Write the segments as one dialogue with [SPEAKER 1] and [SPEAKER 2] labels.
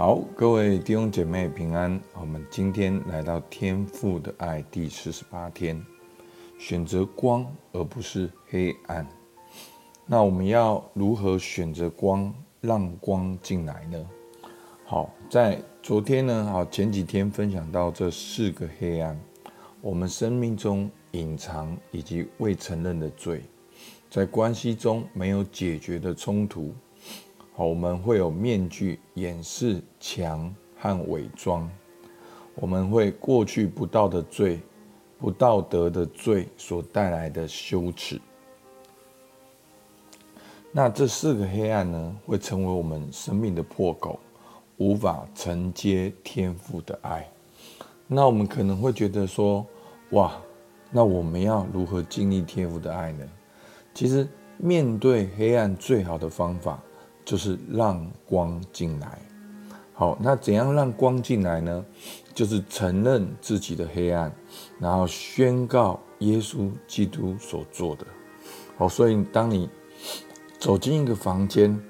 [SPEAKER 1] 好，各位弟兄姐妹平安。我们今天来到天父的爱第四十八天，选择光而不是黑暗。那我们要如何选择光，让光进来呢？好，在昨天呢，好前几天分享到这四个黑暗，我们生命中隐藏以及未承认的罪，在关系中没有解决的冲突。我们会有面具掩饰强和伪装，我们会过去不道的罪、不道德的罪所带来的羞耻。那这四个黑暗呢，会成为我们生命的破口，无法承接天父的爱。那我们可能会觉得说，哇，那我们要如何经历天父的爱呢？其实面对黑暗最好的方法。就是让光进来。好，那怎样让光进来呢？就是承认自己的黑暗，然后宣告耶稣基督所做的。好，所以当你走进一个房间，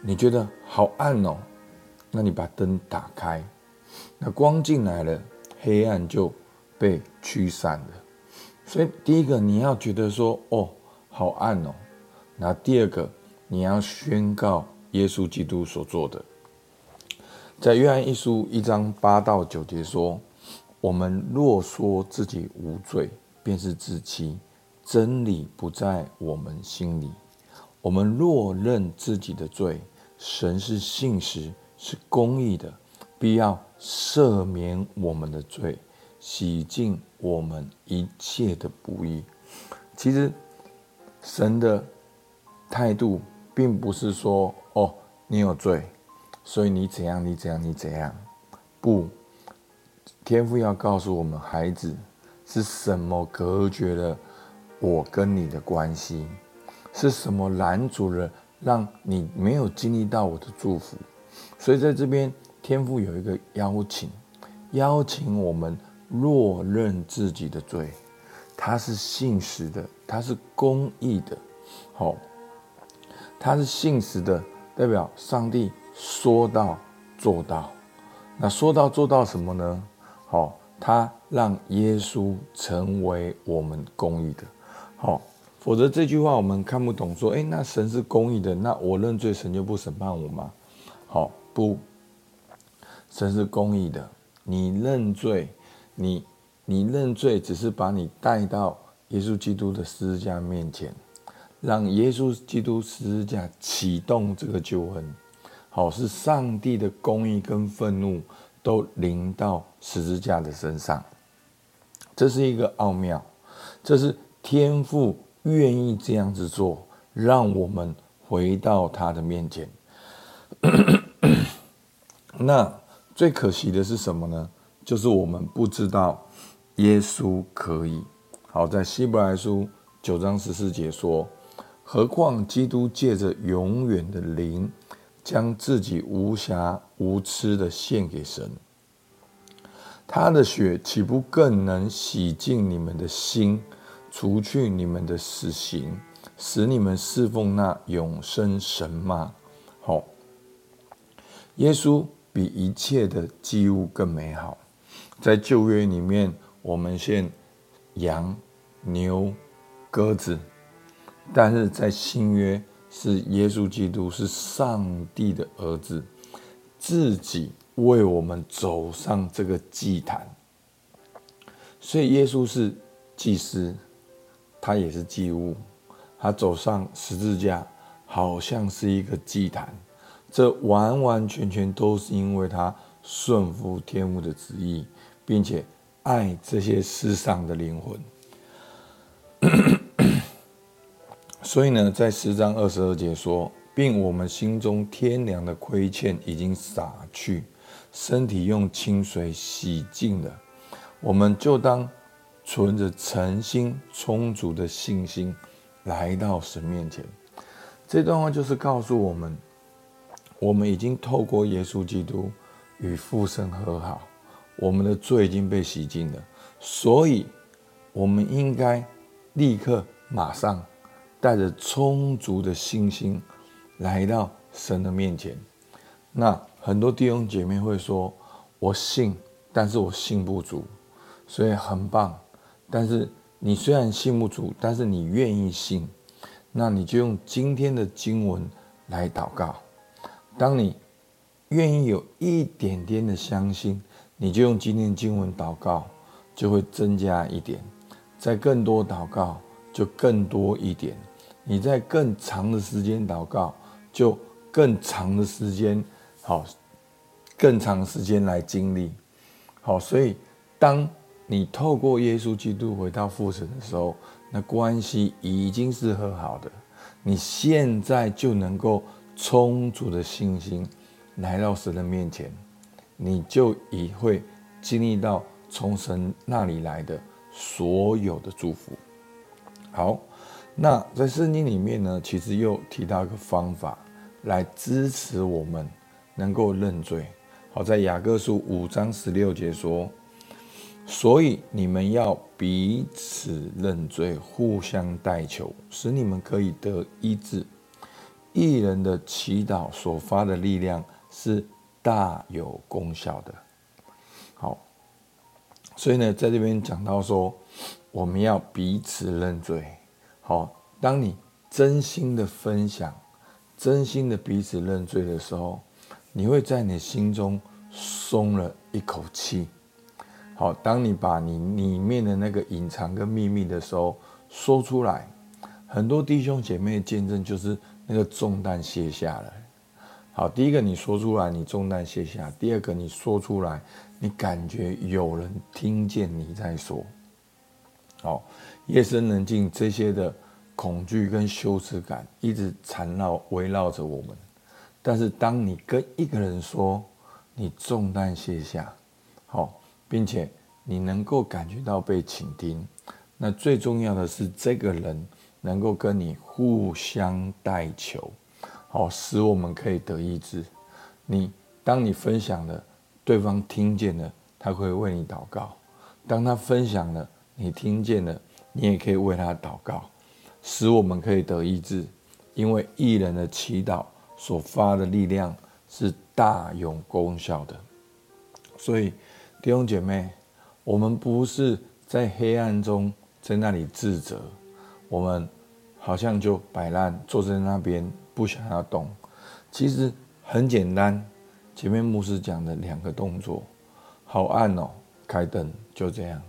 [SPEAKER 1] 你觉得好暗哦，那你把灯打开，那光进来了，黑暗就被驱散了。所以第一个你要觉得说，哦，好暗哦。那第二个。你要宣告耶稣基督所做的，在约翰一书一章八到九节说：“我们若说自己无罪，便是自欺，真理不在我们心里。我们若认自己的罪，神是信实，是公义的，必要赦免我们的罪，洗净我们一切的不义。”其实，神的态度。并不是说哦，你有罪，所以你怎样，你怎样，你怎样。不，天父要告诉我们，孩子是什么隔绝了我跟你的关系？是什么拦阻了，让你没有经历到我的祝福？所以在这边，天父有一个邀请，邀请我们若认自己的罪，他是信实的，他是公义的，好。他是信实的，代表上帝说到做到。那说到做到什么呢？好，他让耶稣成为我们公义的。好，否则这句话我们看不懂。说，诶，那神是公义的，那我认罪，神就不审判我吗？好，不，神是公义的。你认罪，你你认罪，只是把你带到耶稣基督的十字架面前。让耶稣基督十字架启动这个救恩，好，是上帝的公义跟愤怒都临到十字架的身上，这是一个奥妙，这是天父愿意这样子做，让我们回到他的面前。那最可惜的是什么呢？就是我们不知道耶稣可以。好，在希伯来书九章十四节说。何况基督借着永远的灵，将自己无瑕无疵的献给神，他的血岂不更能洗净你们的心，除去你们的死刑，使你们侍奉那永生神吗？好，耶稣比一切的祭物更美好。在旧约里面，我们献羊、牛、鸽子。但是在新约，是耶稣基督是上帝的儿子，自己为我们走上这个祭坛，所以耶稣是祭司，他也是祭物，他走上十字架，好像是一个祭坛，这完完全全都是因为他顺服天父的旨意，并且爱这些世上的灵魂。所以呢，在十章二十二节说，并我们心中天良的亏欠已经洒去，身体用清水洗净了，我们就当存着诚心充足的信心来到神面前。这段话就是告诉我们，我们已经透过耶稣基督与父神和好，我们的罪已经被洗净了，所以我们应该立刻马上。带着充足的信心来到神的面前，那很多弟兄姐妹会说：“我信，但是我信不足。”所以很棒。但是你虽然信不足，但是你愿意信，那你就用今天的经文来祷告。当你愿意有一点点的相信，你就用今天的经文祷告，就会增加一点。再更多祷告，就更多一点。你在更长的时间祷告，就更长的时间。好，更长时间来经历，好，所以当你透过耶稣基督回到父神的时候，那关系已经是和好的。你现在就能够充足的信心来到神的面前，你就已会经历到从神那里来的所有的祝福。好，那在圣经里面呢，其实又提到一个方法来支持我们。能够认罪，好，在雅各书五章十六节说，所以你们要彼此认罪，互相代求，使你们可以得医治。一人的祈祷所发的力量是大有功效的。好，所以呢，在这边讲到说，我们要彼此认罪。好，当你真心的分享，真心的彼此认罪的时候。你会在你心中松了一口气。好，当你把你里面的那个隐藏跟秘密的时候说出来，很多弟兄姐妹见证就是那个重担卸下来。好，第一个你说出来，你重担卸下；第二个你说出来，你感觉有人听见你在说。好，夜深人静，这些的恐惧跟羞耻感一直缠绕围绕着我们。但是，当你跟一个人说你重担卸下，好，并且你能够感觉到被倾听，那最重要的是这个人能够跟你互相代求，好，使我们可以得医治。你当你分享了，对方听见了，他会为你祷告；当他分享了，你听见了，你也可以为他祷告，使我们可以得医治。因为义人的祈祷。所发的力量是大有功效的，所以弟兄姐妹，我们不是在黑暗中在那里自责，我们好像就摆烂坐在那边不想要动。其实很简单，前面牧师讲的两个动作，好暗哦，开灯就这样。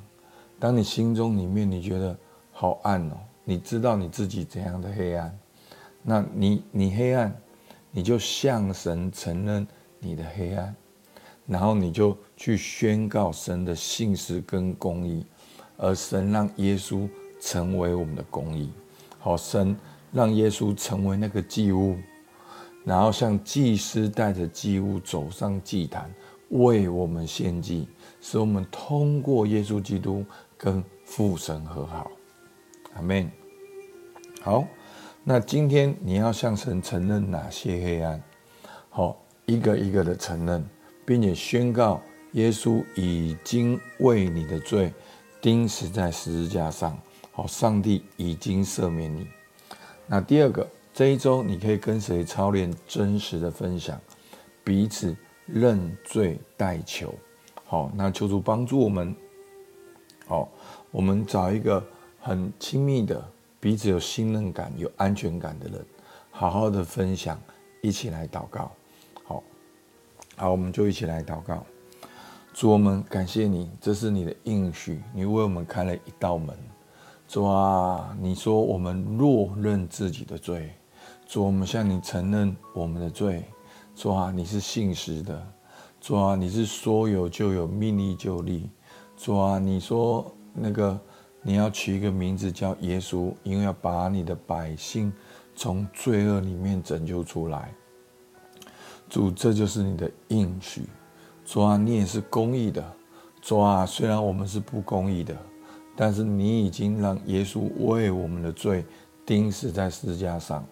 [SPEAKER 1] 当你心中里面你觉得好暗哦，你知道你自己怎样的黑暗，那你你黑暗。你就向神承认你的黑暗，然后你就去宣告神的信实跟公义，而神让耶稣成为我们的公义。好，神让耶稣成为那个祭物，然后像祭司带着祭物走上祭坛，为我们献祭，使我们通过耶稣基督跟父神和好。阿门。好。那今天你要向神承认哪些黑暗？好，一个一个的承认，并且宣告耶稣已经为你的罪钉死在十字架上。好，上帝已经赦免你。那第二个，这一周你可以跟谁操练真实的分享，彼此认罪代求。好，那求主帮助我们。好，我们找一个很亲密的。彼此有信任感、有安全感的人，好好的分享，一起来祷告。好，好，我们就一起来祷告。主，我们感谢你，这是你的应许，你为我们开了一道门。主啊，你说我们若认自己的罪，主，我们向你承认我们的罪。主啊，你是信实的。主啊，你是说有就有，命立就立。主啊，你说那个。你要取一个名字叫耶稣，因为要把你的百姓从罪恶里面拯救出来。主，这就是你的应许。主啊，你也是公义的。主啊，虽然我们是不公义的，但是你已经让耶稣为我们的罪钉死在十字架上。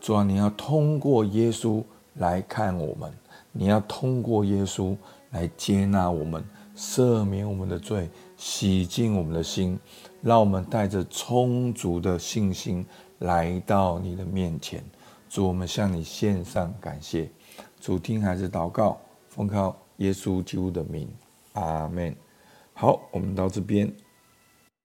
[SPEAKER 1] 主啊，你要通过耶稣来看我们，你要通过耶稣来接纳我们，赦免我们的罪，洗净我们的心。让我们带着充足的信心来到你的面前，主，我们向你献上感谢，主，听孩子祷告，奉靠耶稣基督的名，阿门。好，我们到这边。